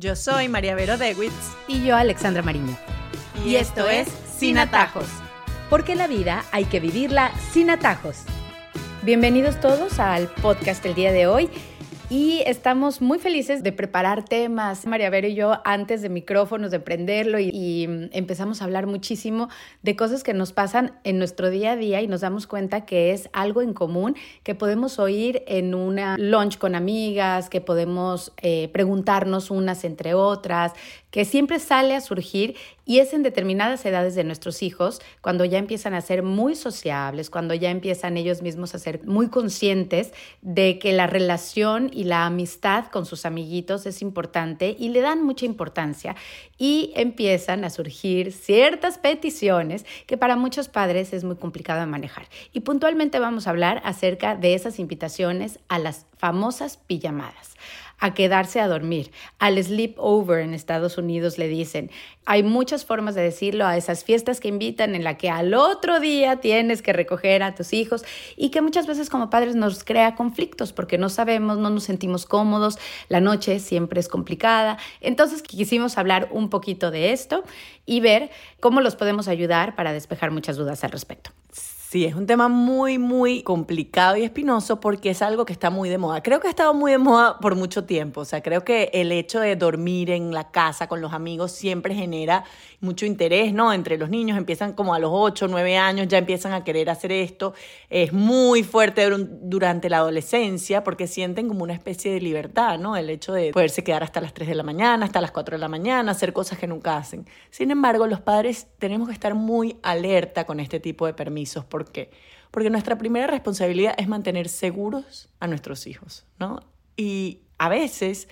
Yo soy María Vero Dewitz. Y yo, Alexandra Mariño. Y, esto es Sin Atajos. Porque la vida hay que vivirla sin atajos. Bienvenidos todos al podcast del día de hoy y estamos muy felices de preparar temas. María Vero y yo, antes de micrófonos, de prenderlo y, mm, empezamos a hablar muchísimo de cosas que nos pasan en nuestro día a día y nos damos cuenta que es algo en común que podemos oír en una lunch con amigas, que podemos eh, preguntarnos unas entre otras, que siempre sale a surgir y es en determinadas edades de nuestros hijos, cuando ya empiezan a ser muy sociables, cuando ya empiezan ellos mismos a ser muy conscientes de que la relación y la amistad con sus amiguitos es importante y le dan mucha importancia y empiezan a surgir ciertas peticiones que para muchos padres es muy complicado de manejar. Y puntualmente vamos a hablar acerca de esas invitaciones a las famosas pijamadas a quedarse a dormir. Al sleepover en Estados Unidos le dicen. Hay muchas formas de decirlo a esas fiestas que invitan en la que al otro día tienes que recoger a tus hijos y que muchas veces como padres nos crea conflictos porque no sabemos, no nos sentimos cómodos, la noche siempre es complicada. Entonces quisimos hablar un poquito de esto y ver cómo los podemos ayudar para despejar muchas dudas al respecto. Sí, es un tema muy, muy complicado y espinoso porque es algo que está muy de moda. Creo que ha estado muy de moda por mucho tiempo. O sea, creo que el hecho de dormir en la casa con los amigos siempre genera mucho interés, ¿no? Entre los niños empiezan como a los 8, 9 años, ya empiezan a querer hacer esto. Es muy fuerte durante la adolescencia porque sienten como una especie de libertad, ¿no? El hecho de poderse quedar hasta las 3 de la mañana, hasta las 4 de la mañana, hacer cosas que nunca hacen. Sin embargo, los padres tenemos que estar muy alerta con este tipo de permisos ¿Por qué? Porque nuestra primera responsabilidad es mantener seguros a nuestros hijos, ¿no? Y a veces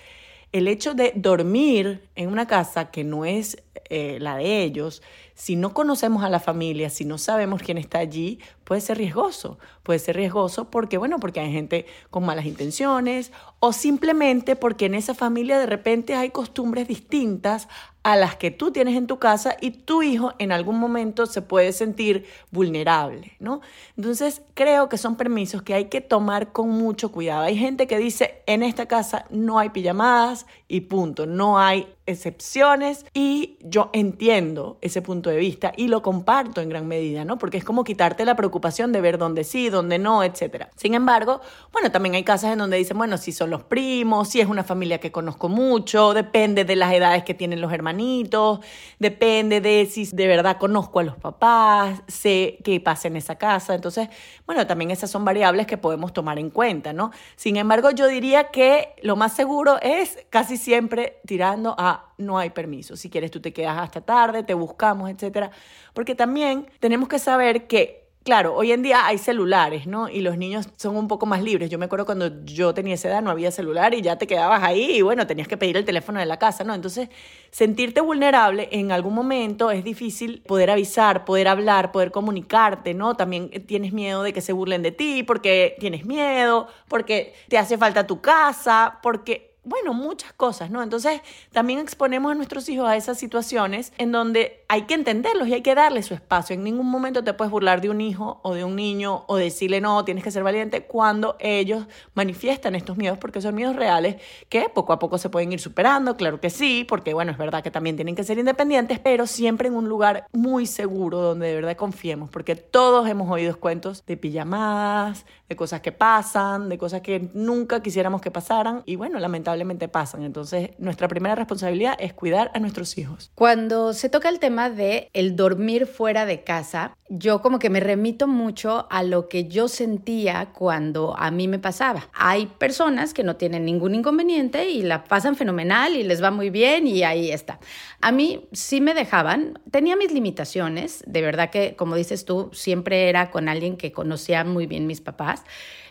el hecho de dormir en una casa que no es eh, la de ellos, si no conocemos a la familia, si no sabemos quién está allí, puede ser riesgoso. Puede ser riesgoso porque, bueno, porque hay gente con malas intenciones o simplemente porque en esa familia de repente hay costumbres distintas a las que tú tienes en tu casa y tu hijo en algún momento se puede sentir vulnerable, ¿no? Entonces, creo que son permisos que hay que tomar con mucho cuidado. Hay gente que dice, en esta casa no hay pijamadas y punto, no hay excepciones y yo entiendo ese punto de vista y lo comparto en gran medida, ¿no? Porque es como quitarte la preocupación de ver dónde sí, dónde no, etc. Sin embargo, bueno, también hay casas en donde dicen, bueno, si son los primos, si es una familia que conozco mucho, depende de las edades que tienen los hermanitos, depende de si de verdad conozco a los papás, sé qué pasa en esa casa. Entonces, bueno, también esas son variables que podemos tomar en cuenta, ¿no? Sin embargo, yo diría que lo más seguro es casi siempre tirando a no hay permiso. Si quieres, tú te quedas hasta tarde, te buscamos, etcétera. Porque también tenemos que saber que Claro, hoy en día hay celulares, ¿no? Y los niños son un poco más libres. Yo me acuerdo cuando yo tenía esa edad, no había celular y ya te quedabas ahí y bueno, tenías que pedir el teléfono de la casa, ¿no? Entonces, sentirte vulnerable en algún momento es difícil poder avisar, poder hablar, poder comunicarte, ¿no? También tienes miedo de que se burlen de ti porque tienes miedo, porque te hace falta tu casa, porque bueno, muchas cosas, ¿no? Entonces, también exponemos a nuestros hijos a esas situaciones en donde hay que entenderlos y hay que darles su espacio. En ningún momento te puedes burlar de un hijo o de un niño o decirle no, tienes que ser valiente cuando ellos manifiestan estos miedos porque son miedos reales que poco a poco se pueden ir superando, claro que sí, porque bueno, es verdad que también tienen que ser independientes, pero siempre en un lugar muy seguro donde de verdad confiemos, porque todos hemos oído cuentos de pijamadas, de cosas que pasan, de cosas que nunca quisiéramos que pasaran y bueno, lamentablemente pasan. Entonces, nuestra primera responsabilidad es cuidar a nuestros hijos. Cuando se toca el tema de el dormir fuera de casa, yo como que me remito mucho a lo que yo sentía cuando a mí me pasaba. Hay personas que no tienen ningún inconveniente y la pasan fenomenal y les va muy bien y ahí está. A mí sí me dejaban, tenía mis limitaciones, de verdad que como dices tú, siempre era con alguien que conocía muy bien mis papás.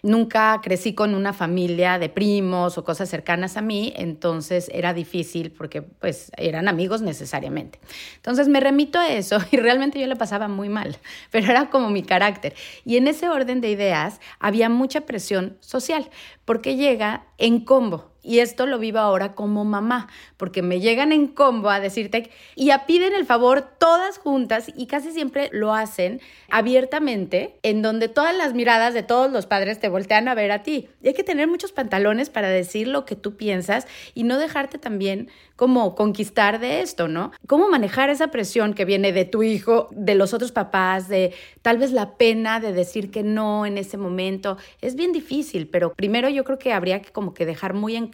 Nunca crecí con una familia de primos o cosas cercanas a mí, entonces era difícil porque pues eran amigos necesariamente. Entonces me remito a eso y realmente yo le pasaba muy mal, pero era como mi carácter. Y en ese orden de ideas había mucha presión social porque llega en combo y esto lo vivo ahora como mamá, porque me llegan en combo a decirte y a piden el favor todas juntas y casi siempre lo hacen abiertamente, en donde todas las miradas de todos los padres te voltean a ver a ti. Y hay que tener muchos pantalones para decir lo que tú piensas y no dejarte también como conquistar de esto, ¿no? ¿Cómo manejar esa presión que viene de tu hijo, de los otros papás, de tal vez la pena de decir que no en ese momento? Es bien difícil, pero primero yo creo que habría que como que dejar muy en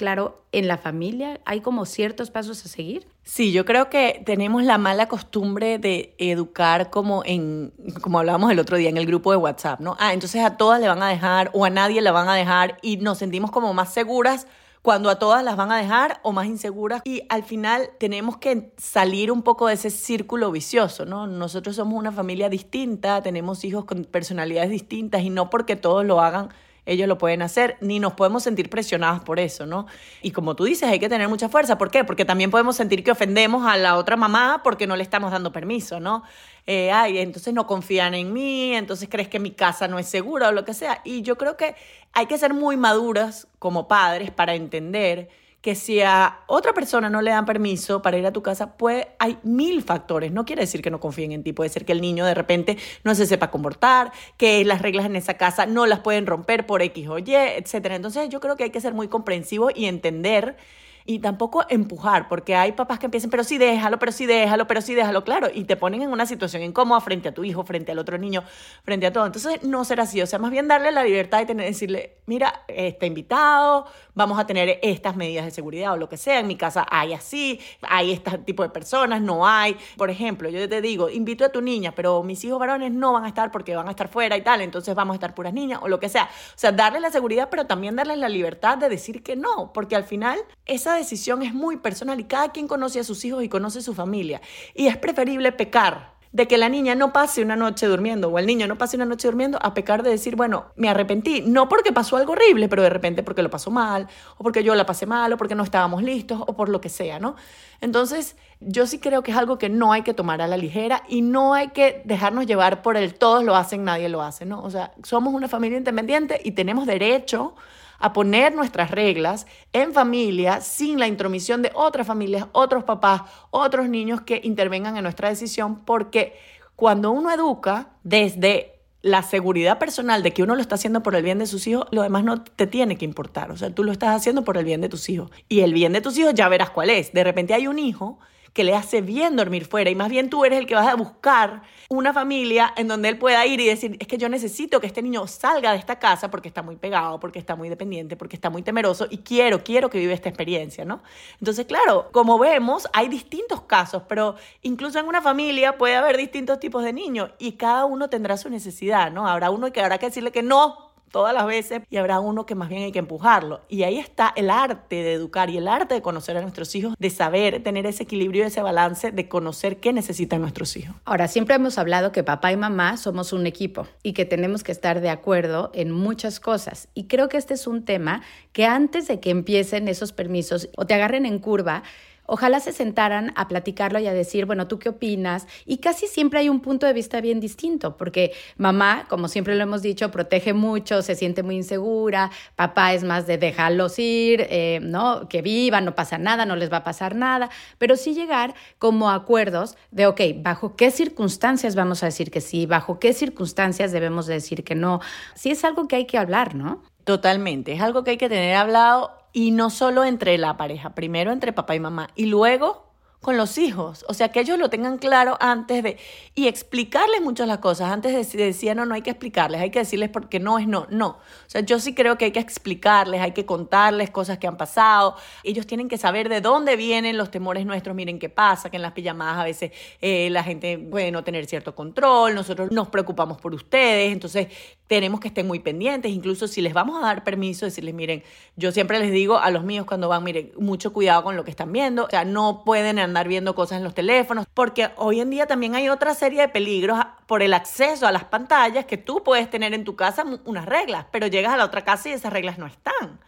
en la familia, hay como ciertos pasos a seguir. Sí, yo creo que tenemos la mala costumbre de educar como en, como hablábamos el otro día en el grupo de WhatsApp, ¿no? Ah, entonces a todas le van a dejar o a nadie le van a dejar y nos sentimos como más seguras cuando a todas las van a dejar o más inseguras y al final tenemos que salir un poco de ese círculo vicioso, ¿no? Nosotros somos una familia distinta, tenemos hijos con personalidades distintas y no porque todos lo hagan ellos lo pueden hacer, ni nos podemos sentir presionados por eso, ¿no? Y como tú dices, hay que tener mucha fuerza. ¿Por qué? Porque también podemos sentir que ofendemos a la otra mamá porque no le estamos dando permiso, ¿no? Eh, ay, entonces no confían en mí, entonces crees que mi casa no es segura o lo que sea. Y yo creo que hay que ser muy maduras como padres para entender que si a otra persona no le dan permiso para ir a tu casa, pues hay mil factores. No quiere decir que no confíen en ti. Puede ser que el niño de repente no se sepa comportar, que las reglas en esa casa no las pueden romper por X o Y, etc. Entonces yo creo que hay que ser muy comprensivo y entender y tampoco empujar, porque hay papás que empiezan, pero sí déjalo, pero sí déjalo, pero sí déjalo, claro, y te ponen en una situación incómoda frente a tu hijo, frente al otro niño, frente a todo. Entonces, no será así, o sea, más bien darle la libertad de tener, decirle, mira, está invitado, vamos a tener estas medidas de seguridad o lo que sea, en mi casa hay así, hay este tipo de personas, no hay. Por ejemplo, yo te digo, invito a tu niña, pero mis hijos varones no van a estar porque van a estar fuera y tal, entonces vamos a estar puras niñas o lo que sea. O sea, darle la seguridad, pero también darles la libertad de decir que no, porque al final esa decisión es muy personal y cada quien conoce a sus hijos y conoce a su familia. Y es preferible pecar de que la niña no pase una noche durmiendo o el niño no pase una noche durmiendo a pecar de decir, bueno, me arrepentí, no porque pasó algo horrible, pero de repente porque lo pasó mal, o porque yo la pasé mal, o porque no estábamos listos, o por lo que sea, ¿no? Entonces, yo sí creo que es algo que no hay que tomar a la ligera y no hay que dejarnos llevar por el todos lo hacen, nadie lo hace, ¿no? O sea, somos una familia independiente y tenemos derecho a poner nuestras reglas en familia sin la intromisión de otras familias, otros papás, otros niños que intervengan en nuestra decisión, porque cuando uno educa desde la seguridad personal de que uno lo está haciendo por el bien de sus hijos, lo demás no te tiene que importar. O sea, tú lo estás haciendo por el bien de tus hijos. Y el bien de tus hijos ya verás cuál es. De repente hay un hijo que le hace bien dormir fuera y más bien tú eres el que vas a buscar una familia en donde él pueda ir y decir, es que yo necesito que este niño salga de esta casa porque está muy pegado, porque está muy dependiente, porque está muy temeroso y quiero, quiero que viva esta experiencia, ¿no? Entonces, claro, como vemos, hay distintos casos, pero incluso en una familia puede haber distintos tipos de niños y cada uno tendrá su necesidad, ¿no? Habrá uno que habrá que decirle que no, todas las veces y habrá uno que más bien hay que empujarlo. Y ahí está el arte de educar y el arte de conocer a nuestros hijos, de saber tener ese equilibrio, ese balance, de conocer qué necesitan nuestros hijos. Ahora, siempre hemos hablado que papá y mamá somos un equipo y que tenemos que estar de acuerdo en muchas cosas. Y creo que este es un tema que antes de que empiecen esos permisos o te agarren en curva, Ojalá se sentaran a platicarlo y a decir, bueno, ¿tú qué opinas? Y casi siempre hay un punto de vista bien distinto, porque mamá, como siempre lo hemos dicho, protege mucho, se siente muy insegura, papá es más de dejarlos ir, eh, ¿no? Que vivan, no pasa nada, no les va a pasar nada, pero sí llegar como acuerdos de, ok, ¿bajo qué circunstancias vamos a decir que sí? ¿Bajo qué circunstancias debemos decir que no? Sí es algo que hay que hablar, ¿no? Totalmente, es algo que hay que tener hablado y no solo entre la pareja, primero entre papá y mamá y luego con los hijos. O sea, que ellos lo tengan claro antes de... Y explicarles muchas las cosas. Antes de, decir, no, no hay que explicarles, hay que decirles porque no es no. No. O sea, yo sí creo que hay que explicarles, hay que contarles cosas que han pasado. Ellos tienen que saber de dónde vienen los temores nuestros. Miren qué pasa, que en las pijamadas a veces eh, la gente puede no tener cierto control. Nosotros nos preocupamos por ustedes. Entonces, tenemos que estar muy pendientes. Incluso si les vamos a dar permiso, decirles, miren, yo siempre les digo a los míos cuando van, miren, mucho cuidado con lo que están viendo. O sea, no pueden andar viendo cosas en los teléfonos, porque hoy en día también hay otra serie de peligros por el acceso a las pantallas que tú puedes tener en tu casa unas reglas, pero llegas a la otra casa y esas reglas no están.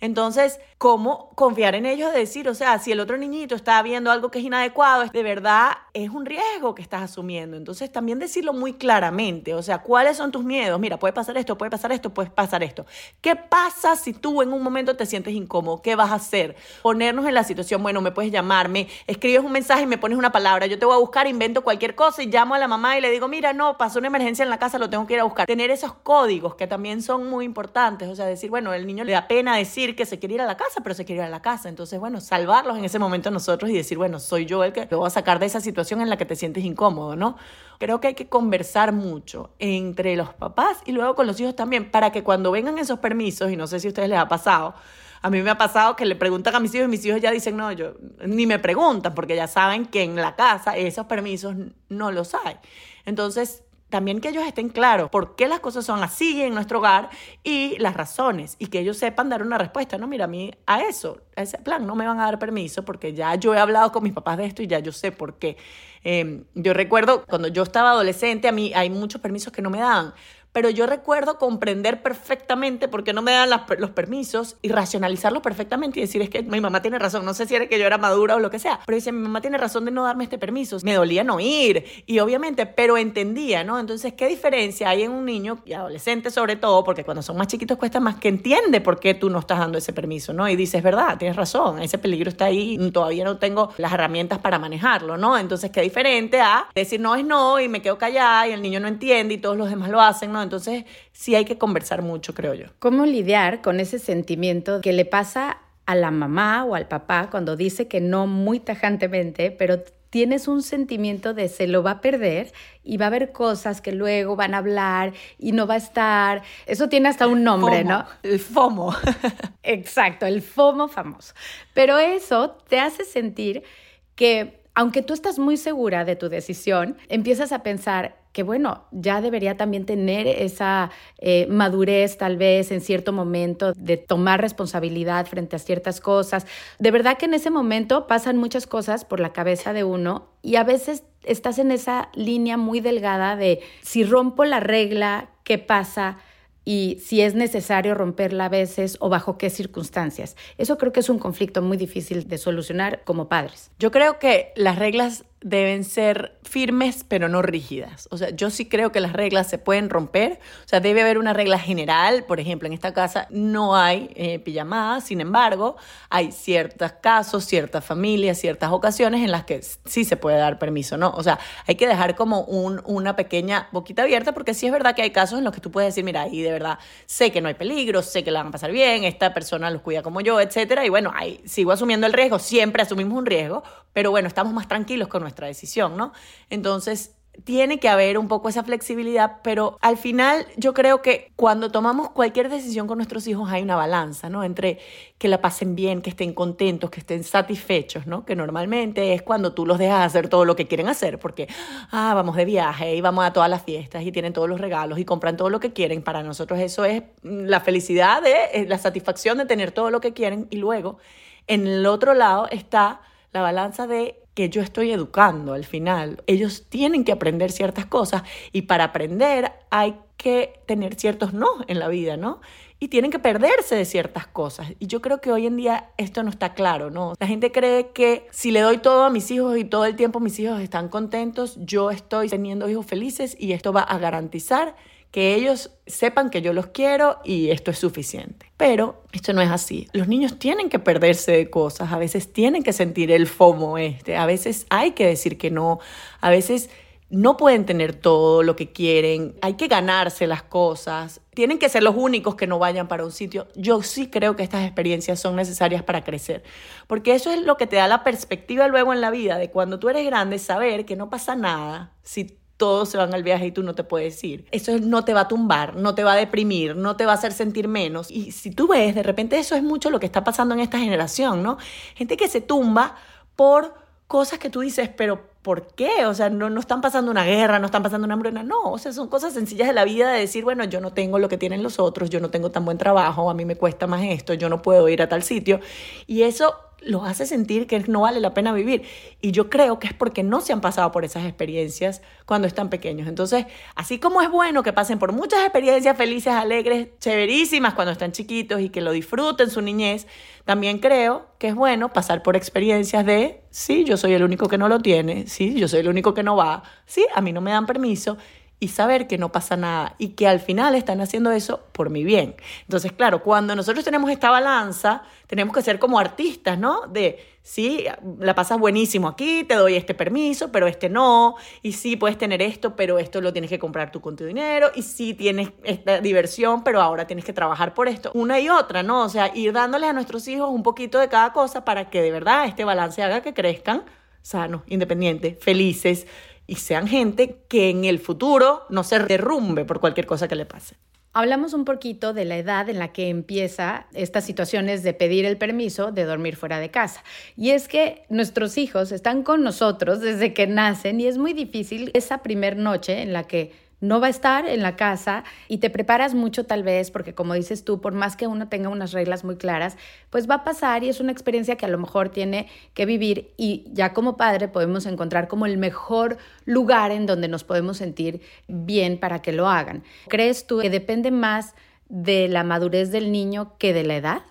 Entonces, ¿cómo confiar en ellos de decir, o sea, si el otro niñito está viendo algo que es inadecuado, de verdad es un riesgo que estás asumiendo? Entonces, también decirlo muy claramente, o sea, ¿cuáles son tus miedos? Mira, puede pasar esto, puede pasar esto, puede pasar esto. ¿Qué pasa si tú en un momento te sientes incómodo? ¿Qué vas a hacer? Ponernos en la situación, bueno, me puedes llamarme, escribes un mensaje y me pones una palabra, yo te voy a buscar, invento cualquier cosa y llamo a la mamá y le digo, mira, no, pasó una emergencia en la casa, lo tengo que ir a buscar. Tener esos códigos que también son muy importantes, o sea, decir, bueno, el niño le da pena decir que se quiere ir a la casa, pero se quiere ir a la casa. Entonces, bueno, salvarlos en ese momento nosotros y decir, bueno, soy yo el que lo voy a sacar de esa situación en la que te sientes incómodo, ¿no? Creo que hay que conversar mucho entre los papás y luego con los hijos también, para que cuando vengan esos permisos, y no sé si a ustedes les ha pasado, a mí me ha pasado que le preguntan a mis hijos y mis hijos ya dicen, no, yo ni me preguntan porque ya saben que en la casa esos permisos no los hay. Entonces, también que ellos estén claros por qué las cosas son así en nuestro hogar y las razones y que ellos sepan dar una respuesta. No, mira, a mí a eso, a ese plan no me van a dar permiso porque ya yo he hablado con mis papás de esto y ya yo sé por qué. Em, yo recuerdo cuando yo estaba adolescente, a mí hay muchos permisos que no me daban pero yo recuerdo comprender perfectamente por qué no me dan los permisos y racionalizarlo perfectamente y decir, es que mi mamá tiene razón, no sé si era que yo era madura o lo que sea, pero dice, mi mamá tiene razón de no darme este permiso, me dolía no ir y obviamente, pero entendía, ¿no? Entonces, ¿qué diferencia hay en un niño y adolescente sobre todo, porque cuando son más chiquitos cuesta más que entiende por qué tú no estás dando ese permiso, ¿no? Y dices, verdad, tienes razón, ese peligro está ahí, todavía no tengo las herramientas para manejarlo, ¿no? Entonces, qué diferente a decir no es no y me quedo callada y el niño no entiende y todos los demás lo hacen, ¿no? Entonces, sí hay que conversar mucho, creo yo. ¿Cómo lidiar con ese sentimiento que le pasa a la mamá o al papá cuando dice que no muy tajantemente, pero tienes un sentimiento de se lo va a perder y va a haber cosas que luego van a hablar y no va a estar. Eso tiene hasta un nombre, ¿no? El FOMO. Exacto, el FOMO famoso. Pero eso te hace sentir que aunque tú estás muy segura de tu decisión, empiezas a pensar, que bueno, ya debería también tener esa eh, madurez tal vez en cierto momento de tomar responsabilidad frente a ciertas cosas. De verdad que en ese momento pasan muchas cosas por la cabeza de uno y a veces estás en esa línea muy delgada de si rompo la regla, ¿qué pasa? Y si es necesario romperla a veces o bajo qué circunstancias. Eso creo que es un conflicto muy difícil de solucionar como padres. Yo creo que las reglas deben ser firmes pero no rígidas. O sea, yo sí creo que las reglas se pueden romper. O sea, debe haber una regla general. Por ejemplo, en esta casa no hay eh, pijamadas. Sin embargo, hay ciertos casos, ciertas familias, ciertas ocasiones en las que sí se puede dar permiso, ¿no? O sea, hay que dejar como un, una pequeña boquita abierta porque sí es verdad que hay casos en los que tú puedes decir, mira, ahí de verdad sé que no hay peligro, sé que la van a pasar bien, esta persona los cuida como yo, etcétera. Y bueno, ahí sigo asumiendo el riesgo, siempre asumimos un riesgo, pero bueno, estamos más tranquilos con nuestra decisión, ¿no? Entonces, tiene que haber un poco esa flexibilidad, pero al final yo creo que cuando tomamos cualquier decisión con nuestros hijos hay una balanza, ¿no? Entre que la pasen bien, que estén contentos, que estén satisfechos, ¿no? Que normalmente es cuando tú los dejas hacer todo lo que quieren hacer, porque, ah, vamos de viaje y vamos a todas las fiestas y tienen todos los regalos y compran todo lo que quieren. Para nosotros eso es la felicidad de, la satisfacción de tener todo lo que quieren y luego en el otro lado está la balanza de que yo estoy educando al final. Ellos tienen que aprender ciertas cosas y para aprender hay que tener ciertos no en la vida, ¿no? Y tienen que perderse de ciertas cosas. Y yo creo que hoy en día esto no está claro, ¿no? La gente cree que si le doy todo a mis hijos y todo el tiempo mis hijos están contentos, yo estoy teniendo hijos felices y esto va a garantizar que ellos sepan que yo los quiero y esto es suficiente. Pero esto no es así. Los niños tienen que perderse de cosas, a veces tienen que sentir el FOMO este, a veces hay que decir que no, a veces no pueden tener todo lo que quieren, hay que ganarse las cosas, tienen que ser los únicos que no vayan para un sitio. Yo sí creo que estas experiencias son necesarias para crecer, porque eso es lo que te da la perspectiva luego en la vida de cuando tú eres grande, saber que no pasa nada si todos se van al viaje y tú no te puedes ir. Eso no te va a tumbar, no te va a deprimir, no te va a hacer sentir menos. Y si tú ves, de repente eso es mucho lo que está pasando en esta generación, ¿no? Gente que se tumba por cosas que tú dices, pero ¿por qué? O sea, no, no están pasando una guerra, no están pasando una hambruna, no, o sea, son cosas sencillas de la vida de decir, bueno, yo no tengo lo que tienen los otros, yo no tengo tan buen trabajo, a mí me cuesta más esto, yo no puedo ir a tal sitio. Y eso los hace sentir que no vale la pena vivir. Y yo creo que es porque no se han pasado por esas experiencias cuando están pequeños. Entonces, así como es bueno que pasen por muchas experiencias felices, alegres, chéverísimas cuando están chiquitos y que lo disfruten su niñez, también creo que es bueno pasar por experiencias de, sí, yo soy el único que no lo tiene, sí, yo soy el único que no va, sí, a mí no me dan permiso y saber que no pasa nada y que al final están haciendo eso por mi bien. Entonces, claro, cuando nosotros tenemos esta balanza, tenemos que ser como artistas, ¿no? De, sí, la pasas buenísimo aquí, te doy este permiso, pero este no, y sí, puedes tener esto, pero esto lo tienes que comprar tú con tu dinero, y sí, tienes esta diversión, pero ahora tienes que trabajar por esto. Una y otra, ¿no? O sea, ir dándoles a nuestros hijos un poquito de cada cosa para que de verdad este balance haga que crezcan sanos, independientes, felices, y sean gente que en el futuro no se derrumbe por cualquier cosa que le pase. Hablamos un poquito de la edad en la que empieza estas situaciones de pedir el permiso de dormir fuera de casa. Y es que nuestros hijos están con nosotros desde que nacen y es muy difícil esa primer noche en la que no va a estar en la casa y te preparas mucho tal vez, porque como dices tú, por más que uno tenga unas reglas muy claras, pues va a pasar y es una experiencia que a lo mejor tiene que vivir y ya como padre podemos encontrar como el mejor lugar en donde nos podemos sentir bien para que lo hagan. ¿Crees tú que depende más de la madurez del niño que de la edad?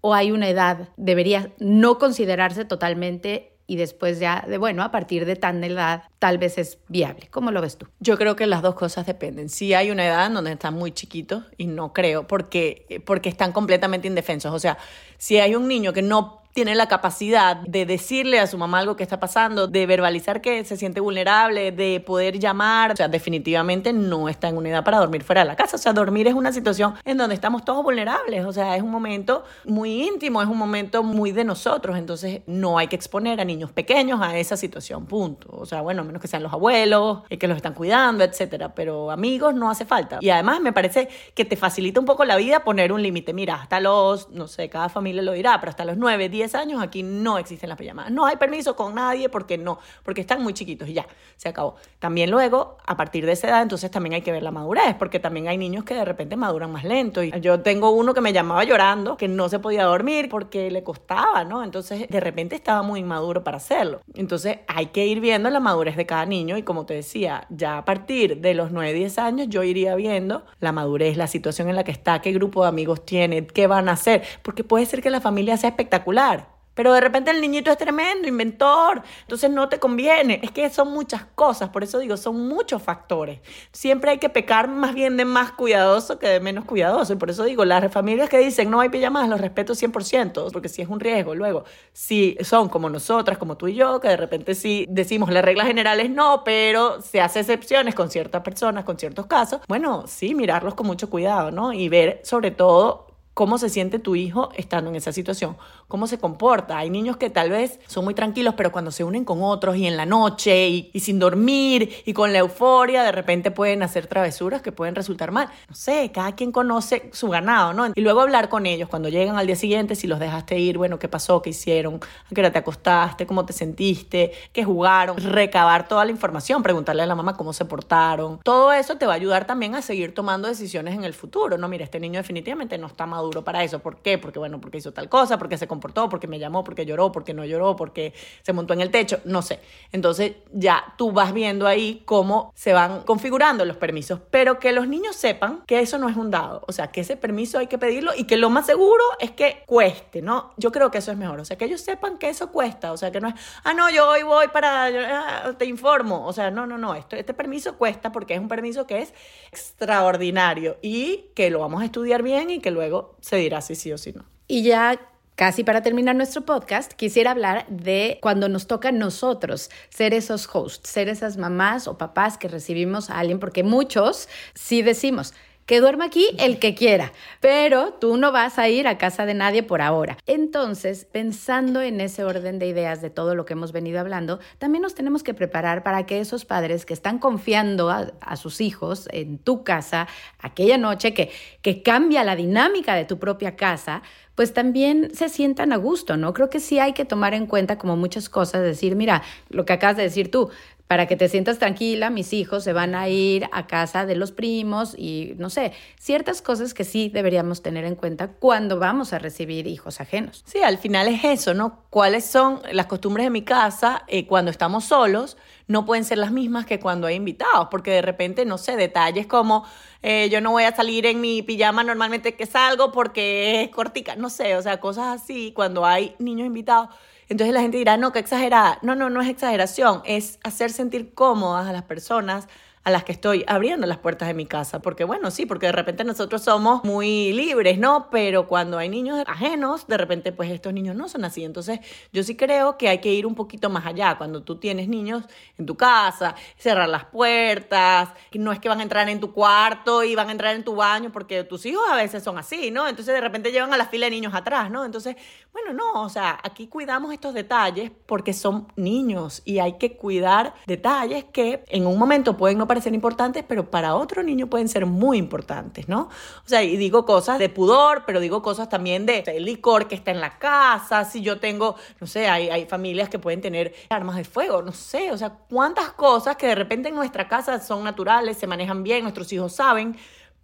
¿O hay una edad, debería no considerarse totalmente y después ya de, bueno, a partir de tan edad tal vez es viable. ¿Cómo lo ves tú? Yo creo que las dos cosas dependen. Sí hay una edad en donde están muy chiquitos y no creo porque, porque están completamente indefensos. O sea, si hay un niño que no tiene la capacidad de decirle a su mamá algo que está pasando, de verbalizar que se siente vulnerable, de poder llamar. O sea, definitivamente no está en una edad para dormir fuera de la casa. O sea, dormir es una situación en donde estamos todos vulnerables. O sea, es un momento muy íntimo, es un momento muy de nosotros. Entonces, no hay que exponer a niños pequeños a esa situación, punto. O sea, bueno, menos que sean los abuelos, eh, que los están cuidando, etcétera. Pero amigos no hace falta. Y además me parece que te facilita un poco la vida poner un límite. Mira, hasta los, no sé, cada familia lo dirá, pero hasta los 9, 10 años aquí no existen las pijamadas. No hay permiso con nadie porque no, porque están muy chiquitos y ya, se acabó. También luego, a partir de esa edad, entonces también hay que ver la madurez, porque también hay niños que de repente maduran más lento. Y yo tengo uno que me llamaba llorando, que no se podía dormir porque le costaba, ¿no? Entonces, de repente estaba muy inmaduro para hacerlo. Entonces, hay que ir viendo la madurez de cada niño y como te decía, ya a partir de los 9, 10 años yo iría viendo la madurez, la situación en la que está, qué grupo de amigos tiene, qué van a hacer, porque puede ser que la familia sea espectacular pero de repente el niñito es tremendo, inventor, entonces no te conviene. Es que son muchas cosas, por eso digo, son muchos factores. Siempre hay que pecar más bien de más cuidadoso que de menos cuidadoso. Y por eso digo, las familias que dicen no hay pijamas, los respeto 100%, porque si es un riesgo. Luego, si son como nosotras, como tú y yo, que de repente sí decimos las reglas generales no, pero se hace excepciones con ciertas personas, con ciertos casos, bueno, sí, mirarlos con mucho cuidado, ¿no? Y ver sobre todo cómo se siente tu hijo estando en esa situación, cómo se comporta. Hay niños que tal vez son muy tranquilos, pero cuando se unen con otros y en la noche y, sin dormir y con la euforia, de repente pueden hacer travesuras que pueden resultar mal. No sé, cada quien conoce su ganado, ¿no? Y luego hablar con ellos cuando llegan al día siguiente, si los dejaste ir, bueno, ¿qué pasó? ¿Qué hicieron? ¿A qué hora te acostaste? ¿Cómo te sentiste? ¿Qué jugaron? Recabar toda la información, preguntarle a la mamá cómo se portaron. Todo eso te va a ayudar también a seguir tomando decisiones en el futuro, ¿no? Mira, este niño definitivamente no está maduro duro para eso. ¿Por qué? Porque, bueno, porque hizo tal cosa, porque se comportó, porque me llamó, porque lloró, porque no lloró, porque se montó en el techo, no sé. Entonces ya tú vas viendo ahí cómo se van configurando los permisos, pero que los niños sepan que eso no es un dado, o sea, que ese permiso hay que pedirlo y que lo más seguro es que cueste, ¿no? Yo creo que eso es mejor, o sea, que ellos sepan que eso cuesta, o sea, que no es, ah, no, yo hoy voy para, ah, te informo, o sea, no, no, no, esto, este permiso cuesta porque es un permiso que es extraordinario y que lo vamos a estudiar bien y que luego se dirá si sí o si no. Y ya Casi para terminar nuestro podcast, quisiera hablar de cuando nos toca a nosotros ser esos hosts, ser esas mamás o papás que recibimos a alguien, porque muchos sí decimos, que duerma aquí el que quiera, pero tú no vas a ir a casa de nadie por ahora. Entonces, pensando en ese orden de ideas de todo lo que hemos venido hablando, también nos tenemos que preparar para que esos padres que están confiando a, sus hijos en tu casa, aquella noche que, que cambia la dinámica de tu propia casa, pues también se sientan a gusto, ¿no? Creo que sí hay que tomar en cuenta como muchas cosas, decir, mira, lo que acabas de decir tú, para que te sientas tranquila, mis hijos se van a ir a casa de los primos y no sé, ciertas cosas que sí deberíamos tener en cuenta cuando vamos a recibir hijos ajenos. Sí, al final es eso, ¿no? ¿Cuáles son las costumbres de mi casa eh, cuando estamos solos? No pueden ser las mismas que cuando hay invitados, porque de repente, no sé, detalles como eh, yo no voy a salir en mi pijama normalmente que salgo porque es cortica, no sé, o sea, cosas así, cuando hay niños invitados entonces la gente dirá, no, qué exagerada. No, no, no es exageración, es hacer sentir cómodas a las personas a las que estoy abriendo las puertas de mi casa. Porque bueno, sí, porque de repente nosotros somos muy libres, ¿no? Pero cuando hay niños ajenos, de repente pues estos niños no son así. Entonces yo sí creo que hay que ir un poquito más allá. Cuando tú tienes niños en tu casa, cerrar las puertas, no es que van a entrar en tu cuarto y van a entrar en tu baño, porque tus hijos a veces son así, ¿no? Entonces de repente llevan a la fila de niños atrás, ¿no? Entonces, bueno, no, o sea, aquí cuidamos estos detalles porque son niños y hay que cuidar detalles que en un momento pueden no ser importantes, pero para otro niño pueden ser muy importantes, ¿no? O sea, y digo cosas de pudor, pero digo cosas también de, licor que está en la casa, si yo tengo, no sé, hay, hay familias que pueden tener armas de fuego, no sé, o sea, cuántas cosas que de repente en nuestra casa son naturales, se manejan bien, nuestros hijos saben,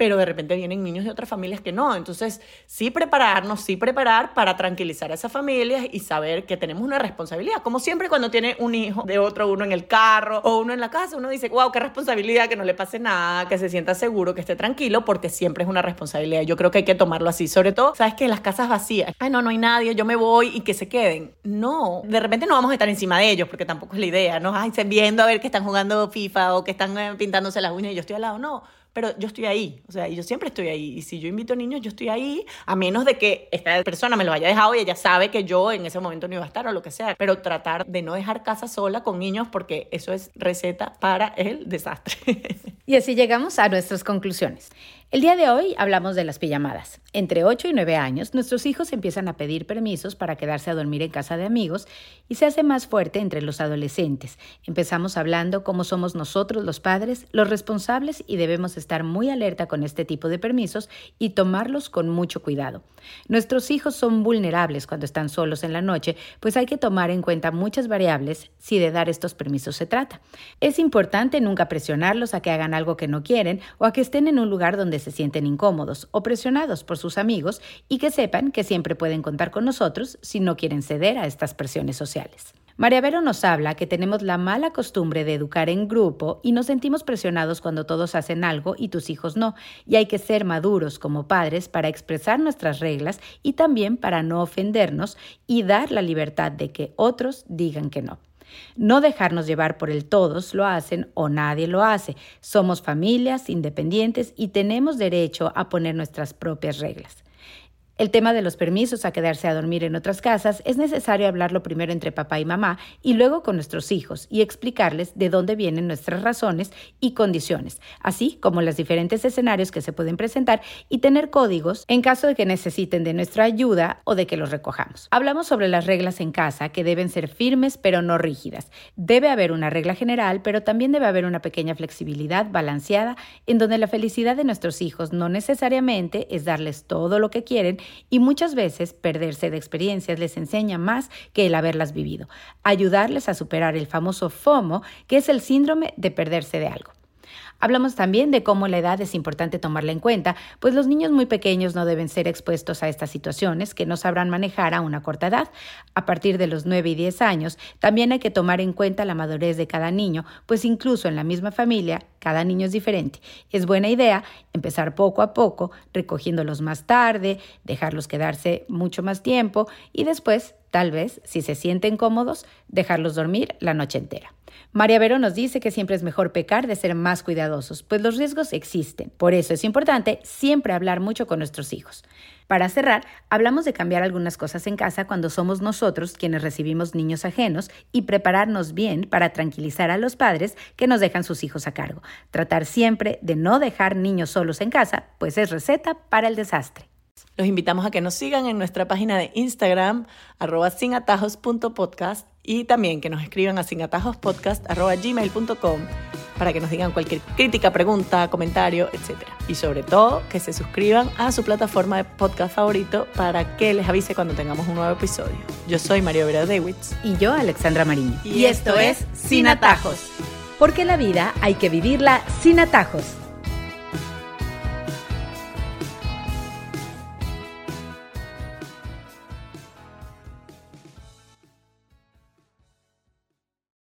pero de repente vienen niños de otras familias que no. Entonces, sí prepararnos, sí preparar para tranquilizar a esas familias y saber que tenemos una responsabilidad. Como siempre cuando tiene un hijo de otro, uno en el carro o uno en la casa, uno dice, wow, qué responsabilidad, que no le pase nada, que se sienta seguro, que esté tranquilo, porque siempre es una responsabilidad. Yo creo que hay que tomarlo así. Sobre todo, sabes que las casas vacías, ay, no, no hay nadie, yo me voy y que se queden. No, de repente no vamos a estar encima de ellos, porque tampoco es la idea, ¿no? Ay, viendo a ver que están jugando FIFA o que están eh, pintándose las uñas y yo estoy al lado. No pero yo estoy ahí, o sea, yo siempre estoy ahí. Y si yo invito niños, yo estoy ahí, a menos de que esta persona me lo haya dejado y ella sabe que yo en ese momento no iba a estar o lo que sea. Pero tratar de no dejar casa sola con niños porque eso es receta para el desastre. Y así llegamos a nuestras conclusiones. El día de hoy hablamos de las pijamadas. Entre 8 y 9 años, nuestros hijos empiezan a pedir permisos para quedarse a dormir en casa de amigos y se hace más fuerte entre los adolescentes. Empezamos hablando cómo somos nosotros los padres los responsables y debemos estar muy alerta con este tipo de permisos y tomarlos con mucho cuidado. Nuestros hijos son vulnerables cuando están solos en la noche, pues hay que tomar en cuenta muchas variables si de dar estos permisos se trata. Es importante nunca presionarlos a que hagan algo que no quieren o a que estén en un lugar donde se sienten incómodos o presionados por sus amigos y que sepan que siempre pueden contar con nosotros si no quieren ceder a estas presiones sociales. María Vero nos habla que tenemos la mala costumbre de educar en grupo y nos sentimos presionados cuando todos hacen algo y tus hijos no, y hay que ser maduros como padres para expresar nuestras reglas y también para no ofendernos y dar la libertad de que otros digan que no. No dejarnos llevar por el todos lo hacen o nadie lo hace. Somos familias independientes y tenemos derecho a poner nuestras propias reglas. El tema de los permisos a quedarse a dormir en otras casas es necesario hablarlo primero entre papá y mamá y luego con nuestros hijos y explicarles de dónde vienen nuestras razones y condiciones, así como los diferentes escenarios que se pueden presentar y tener códigos en caso de que necesiten de nuestra ayuda o de que los recojamos. Hablamos sobre las reglas en casa que deben ser firmes pero no rígidas. Debe haber una regla general, pero también debe haber una pequeña flexibilidad balanceada en donde la felicidad de nuestros hijos no necesariamente es darles todo lo que quieren y muchas veces perderse de experiencias les enseña más que el haberlas vivido. Ayudarles a superar el famoso FOMO, que es el síndrome de perderse de algo. Hablamos también de cómo la edad es importante tomarla en cuenta, pues los niños muy pequeños no deben ser expuestos a estas situaciones que no sabrán manejar a una corta edad. A partir de los 9 y 10 años, también hay que tomar en cuenta la madurez de cada niño, pues incluso en la misma familia, cada niño es diferente. Es buena idea empezar poco a poco, recogiéndolos más tarde, dejarlos quedarse mucho más tiempo y después, tal vez, si se sienten cómodos, dejarlos dormir la noche entera. María Vero nos dice que siempre es mejor pecar de ser más cuidadosos, pues los riesgos existen. Por eso es importante siempre hablar mucho con nuestros hijos. Para cerrar, hablamos de cambiar algunas cosas en casa cuando somos nosotros quienes recibimos niños ajenos y prepararnos bien para tranquilizar a los padres que nos dejan sus hijos a cargo. Tratar siempre de no dejar niños solos en casa, pues es receta para el desastre. Los invitamos a que nos sigan en nuestra página de Instagram, arroba sinatajos.podcast y también que nos escriban a sinatajospodcast.gmail.com para que nos digan cualquier crítica, pregunta, comentario, etc. Y sobre todo, que se suscriban a su plataforma de podcast favorito para que les avise cuando tengamos un nuevo episodio. Yo soy Mario Vera Dewitz. Y yo, Alexandra Mariño. Y, esto, es Sin Atajos. porque la vida hay que vivirla sin atajos.